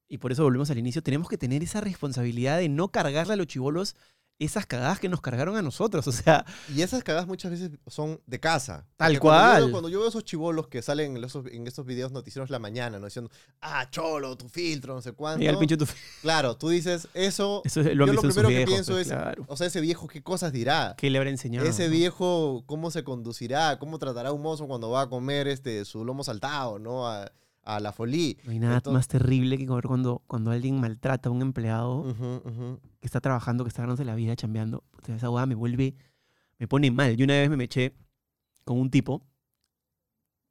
y por eso volvemos al inicio, tenemos que tener esa responsabilidad de no cargarle a los chivolos esas cagadas que nos cargaron a nosotros. O sea, Y esas cagadas muchas veces son de casa. Tal Porque cuando yo cual. Cuando yo veo esos chivolos que salen en esos, en estos videos noticieros la mañana, ¿no? Diciendo, ah, cholo, tu filtro, no sé cuánto. mira el pinche tu... Claro, tú dices, eso. Eso es- lo yo lo primero que pienso pues, es, claro. o sea, ese viejo, ¿qué cosas dirá? ¿Qué le habrá enseñado? Ese viejo, ¿cómo se conducirá? ¿Cómo tratará a un mozo cuando va a comer este, su lomo saltado, ¿no? A, a la folí. No hay nada Entonces- más terrible que cuando, cuando alguien maltrata a un empleado Ujú, ujú. que está trabajando, que está ganándose la vida chambeando. Puta, esa hueá me vuelve, me pone mal. Yo una vez me eché con un tipo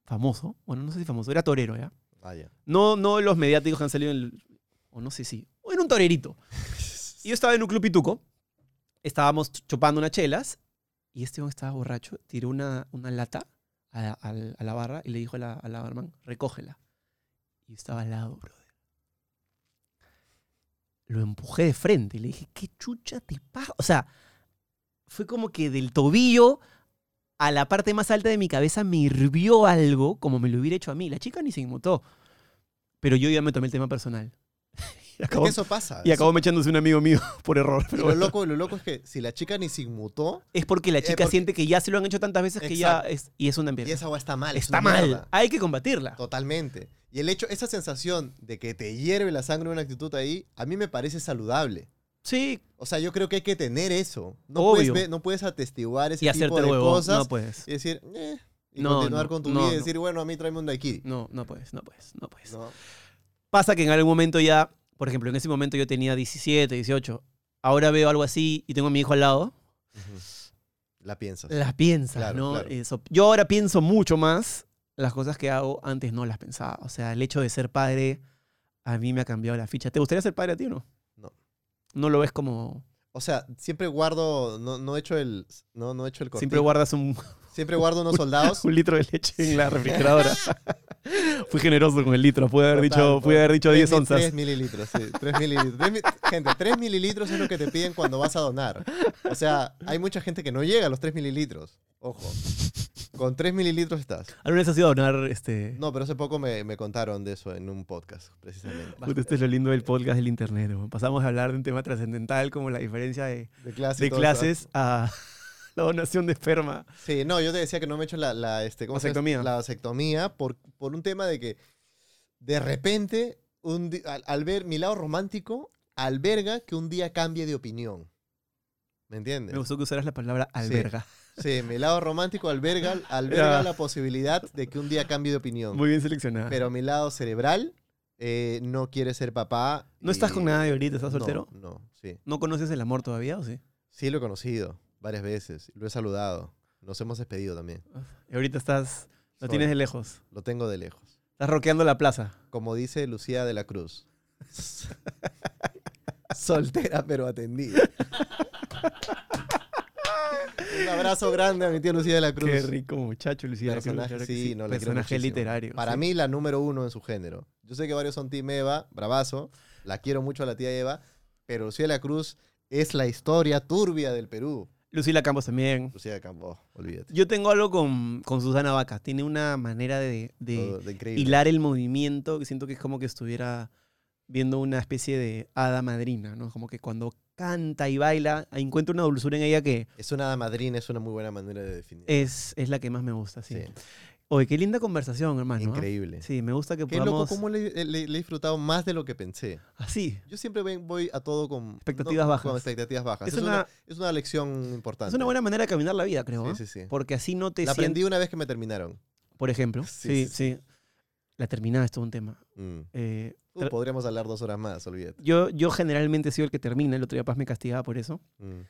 famoso, bueno, no sé si famoso, era torero, ¿ya? Vaya. No, no los mediáticos que han salido en el, o no sé si, o era un torerito. Y yo estaba en un club pituco, estábamos ch- chupando unas chelas, y este hombre estaba borracho, tiró una, una lata a, la- al- a la barra y le dijo a la, a la barman, recógela. Y estaba al lado, brother. Lo empujé de frente y le dije, ¿qué chucha te pasa? O sea, fue como que del tobillo a la parte más alta de mi cabeza me hirvió algo como me lo hubiera hecho a mí. La chica ni se inmutó. Pero yo ya me tomé el tema personal. y Es acabó, que eso pasa. y acabó mechándose un amigo mío por error. Y lo loco, lo loco es que si la chica ni se inmutó, Es porque la Eh, chica porque- siente que ya se lo han hecho tantas veces que ya es. Y es una y mierda. esa agua está mal. es Está mal. mierda. Hay que combatirla. Totalmente. Y el hecho, esa sensación de que te hierve la sangre una actitud ahí, a mí me parece saludable. Sí, O sea, yo creo que hay que tener eso. No, Obvio. puedes, ver- no puedes atestiguar ese y tipo de huevo. cosas No puedes. y decir, eh, y No, continuar no, con tu no, vida y no. decir, bueno, a mí tráeme un daiquiri. No, no puedes, no puedes, no puedes. No. Pasa que en algún momento ya, por ejemplo, en ese momento yo tenía 17, 18. Ahora veo algo así y tengo a mi hijo al lado. La piensas. Las piensas, Claro, ¿no? claro. Eso. Yo ahora pienso mucho más las cosas que hago, antes no las pensaba. O sea, el hecho de ser padre a mí me ha cambiado la ficha. ¿Te gustaría ser padre a ti o no? No. No lo ves como... O sea, siempre guardo, no, no he hecho el, no, no he hecho el Siempre guardas un, Siempre guardo unos soldados. un litro de leche en la refrigeradora. Fui generoso con el litro. Pude haber dicho, Total, pude haber dicho tres 10 mil- onzas. 3 mililitros, sí. 3 mililitros. Gente, 3 mililitros es lo que te piden cuando vas a donar. O sea, hay mucha gente que no llega a los 3 mililitros. Ojo. Con 3 mililitros estás. ¿Alguna vez has ido a donar este... No, pero hace poco me, me contaron de eso en un podcast, precisamente. Puta, Este es lo lindo del podcast del internet. ¿no? Pasamos a hablar de un tema trascendental como la diferencia de, De, clase todo clases a la donación de esperma. Sí, no, yo te decía que no me he hecho la, la, este, ¿cómo se la vasectomía por, por un tema de que de repente, un al, al ver mi lado romántico, alberga que un día cambie de opinión. ¿Me entiendes? Me gustó que usaras la palabra alberga. Sí, mi lado romántico alberga, alberga la posibilidad de que un día cambie de opinión. Muy bien seleccionada. Pero mi lado cerebral eh, no quiere ser papá. ¿No y- estás con nadie ahorita? ¿Estás No, soltero? No, sí. ¿No conoces el amor todavía o sí? Sí lo he conocido varias veces. Lo he saludado. Nos hemos despedido también. Y ahorita estás... Lo Soy- tienes de lejos. Lo tengo de lejos. Estás roqueando la plaza. Como dice Lucía de la Cruz. Soltera pero atendida. Un abrazo grande a mi tía Lucía de la Cruz. Qué rico muchacho, Lucía. Personaje, claro que sí, no, la quiero Personaje literario. Para sí. mí, la número uno en su género. Yo sé que varios son Team Eva, bravazo. La quiero mucho a la tía Eva. Pero Lucía de la Cruz es la historia turbia del Perú. Lucila Campos también. Lucía de Campo, olvídate. Yo tengo algo con, con Susana Vaca. Tiene una manera de, de de increíble. hilar el movimiento que siento que es como que estuviera viendo una especie de hada madrina, ¿no? Como que cuando canta y baila, encuentro una dulzura en ella que Es una hada madrina, es una muy buena manera de definir. es, es la que más me gusta, sí. Sí. Oye, qué linda conversación, hermano. ¿ah? Increíble. Sí, me gusta que Qué loco, podamos... cómo le, le- le he disfrutado más de lo que pensé. Así. Yo siempre voy a todo con Expectativas no, bajas. Con expectativas bajas. Es Es, una- una, es una lección importante. Es una buena manera de caminar la vida, creo. ¿ah? Sí, sí, sí. Porque así no te La sientes... aprendí una vez que me terminaron. Por ejemplo. Sí, Sí, sí. sí, La terminada es todo un tema. Mm. Eh, Uh, podríamos hablar dos horas más, olvídate. yo, yo generalmente he sido el que termina. El otro día Paz me castigaba por eso. Mm.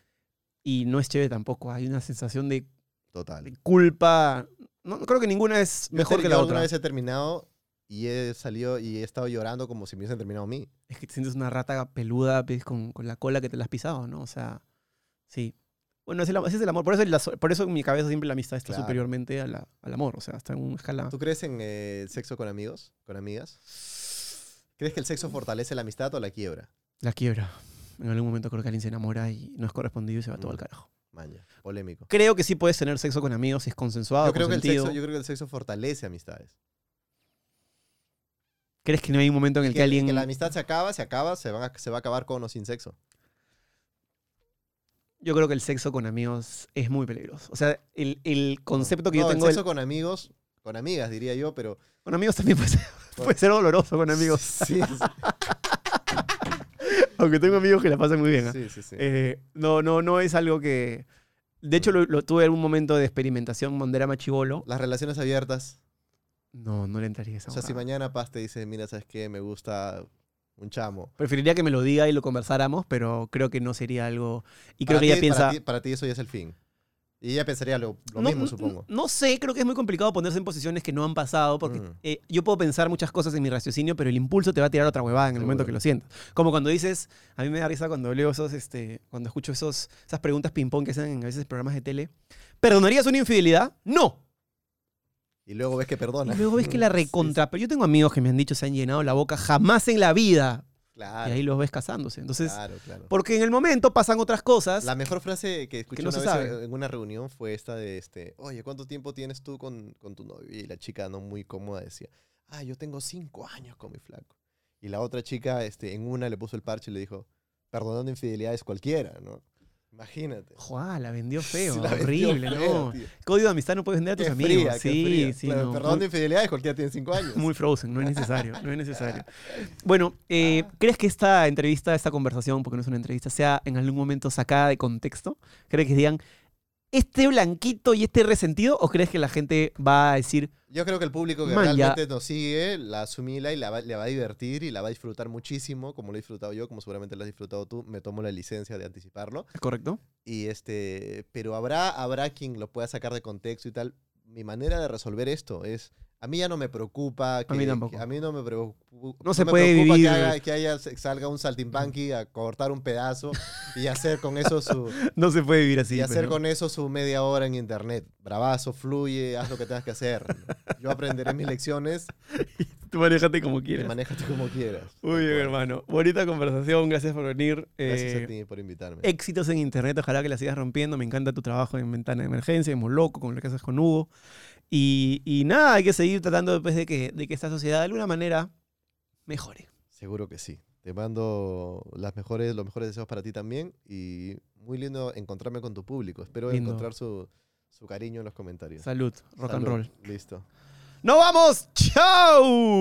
Y no es chévere tampoco. Hay una sensación de, Total. de culpa. No, no creo que ninguna es mejor que la otra. vez he terminado y he salido y he estado llorando como si me hubiesen terminado a mí. Es que te sientes una rata peluda pues, con, con la cola que te la has pisado, ¿no? O sea, sí. Bueno, es el ese es el amor. Por eso, la por eso en mi cabeza siempre la amistad está Claro. superiormente a la- al amor. O sea, está en una escala. ¿Tú crees en eh, el sexo con amigos? ¿Con amigas? ¿Crees que el sexo fortalece la amistad o la quiebra? La quiebra. En algún momento creo que alguien se enamora y no es correspondido y se va todo Mm. al carajo. Maña, polémico. Creo que sí puedes tener sexo con amigos si es consensuado, Yo creo, que el sexo, yo creo que el sexo fortalece amistades. ¿Crees que no hay un momento en el Y que, alguien... que la amistad se acaba, se acaba, se, van a- se va a acabar con o sin sexo. Yo creo que el sexo con amigos es muy peligroso. O sea, el, el concepto que No, yo el tengo... sexo del- con amigos, con amigas diría yo, pero... Con amigos también puede ser, puede ser doloroso con amigos. Sí, sí, Aunque tengo amigos que la pasan muy bien. sí, sí, sí. Eh, no, no, no es algo que... De hecho, lo, lo tuve en un momento de experimentación cuando era machibolo. Las relaciones abiertas. No, no le entraría a esa O sea, si mañana Paz te dice, mira, ¿sabes qué? Me gusta un chamo. Preferiría que me lo diga y lo conversáramos, pero creo que no sería algo... Y creo Para que ti- ella piensa... Para ti, para ti eso ya es el fin. Y ella pensaría lo, lo no, mismo, supongo. No sé, creo que es muy complicado ponerse en posiciones que no han pasado, porque Mm. eh, yo puedo pensar muchas cosas en mi raciocinio, pero el impulso te va a tirar otra huevada en el Seguro. momento que lo sientas. Como cuando dices, a mí me da risa cuando leo esos, este, cuando escucho esos, esas preguntas ping-pong que hacen en a veces programas de tele. ¿Perdonarías una infidelidad? No. Y luego ves que Y perdona. luego ves que la recontra. Pero yo tengo amigos que me han dicho, se han llenado la boca jamás en la vida. Claro, Y ahí los ves casándose. Entonces, claro, claro. porque en el momento pasan otras cosas. La mejor frase que escuché no una se vez sabe. en una reunión fue esta de este, oye, ¿cuánto tiempo tienes tú con, con tu novio? Y la chica no muy cómoda decía, ah, yo tengo cinco años con mi flaco. Y la otra chica, este, en una le puso el parche y le dijo, perdonando infidelidades cualquiera, ¿no? Imagínate. Juá, la vendió feo. Sí, la vendió horrible, ¿no? tío. Código de amistad no puedes vender a tus Qué amigos. fría, sí, fría. sí. Claro, no, Perdonando muy- infidelidades cualquiera tiene cinco años. Muy frozen, no es necesario, no es necesario. Bueno, eh, ¿crees que esta entrevista, esta conversación, porque no es una entrevista, sea en algún momento sacada de contexto? ¿Crees que digan, este blanquito y este resentido? ¿O crees que la gente va a decir, Yo creo que el público que Man, ya. realmente nos sigue la asimila y la va, le va a divertir y la va a disfrutar muchísimo, como lo he disfrutado yo, como seguramente lo has disfrutado tú. Me tomo la licencia de anticiparlo. ¿es correcto? Y este, pero habrá, habrá quien lo pueda sacar de contexto y tal. Mi manera de resolver esto es, a mí ya no me preocupa que, mí tampoco. que- a mí no me preocupa, No se me puede preocupa vivir- que, haga- que haya, salga un saltimbanqui a cortar un pedazo y hacer con eso su No se puede vivir así. y hacer pero- con eso su media hora en internet. Bravazo, fluye, haz lo que tengas que hacer. Yo aprenderé mis lecciones Tú manéjate como quieras. manéjate como quieras. Muy bien, hermano. Bonita conversación, gracias por venir. Gracias Eh, a ti por invitarme. éxitos en internet, ojalá que la sigas rompiendo. Me encanta tu trabajo en Ventana de Emergencia, en Moloco, con lo que haces con Hugo. Y, y nada, hay que seguir tratando después de que, de que esta sociedad de alguna manera mejore. Seguro que sí. Te mando las mejores, los mejores deseos para ti también y muy lindo encontrarme con tu público. Espero Lindo. encontrar su, su cariño en los comentarios. Salud, rock and roll. Listo. ¡Nos vamos! ¡Chao!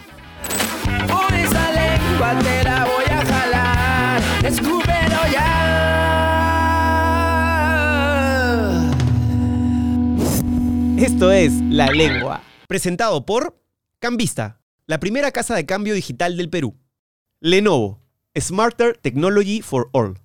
Por esa lengua te la voy a jalar. Esto es La Lengua, presentado por Cambista, la primera casa de cambio digital del Perú. Lenovo, Smarter Technology for All.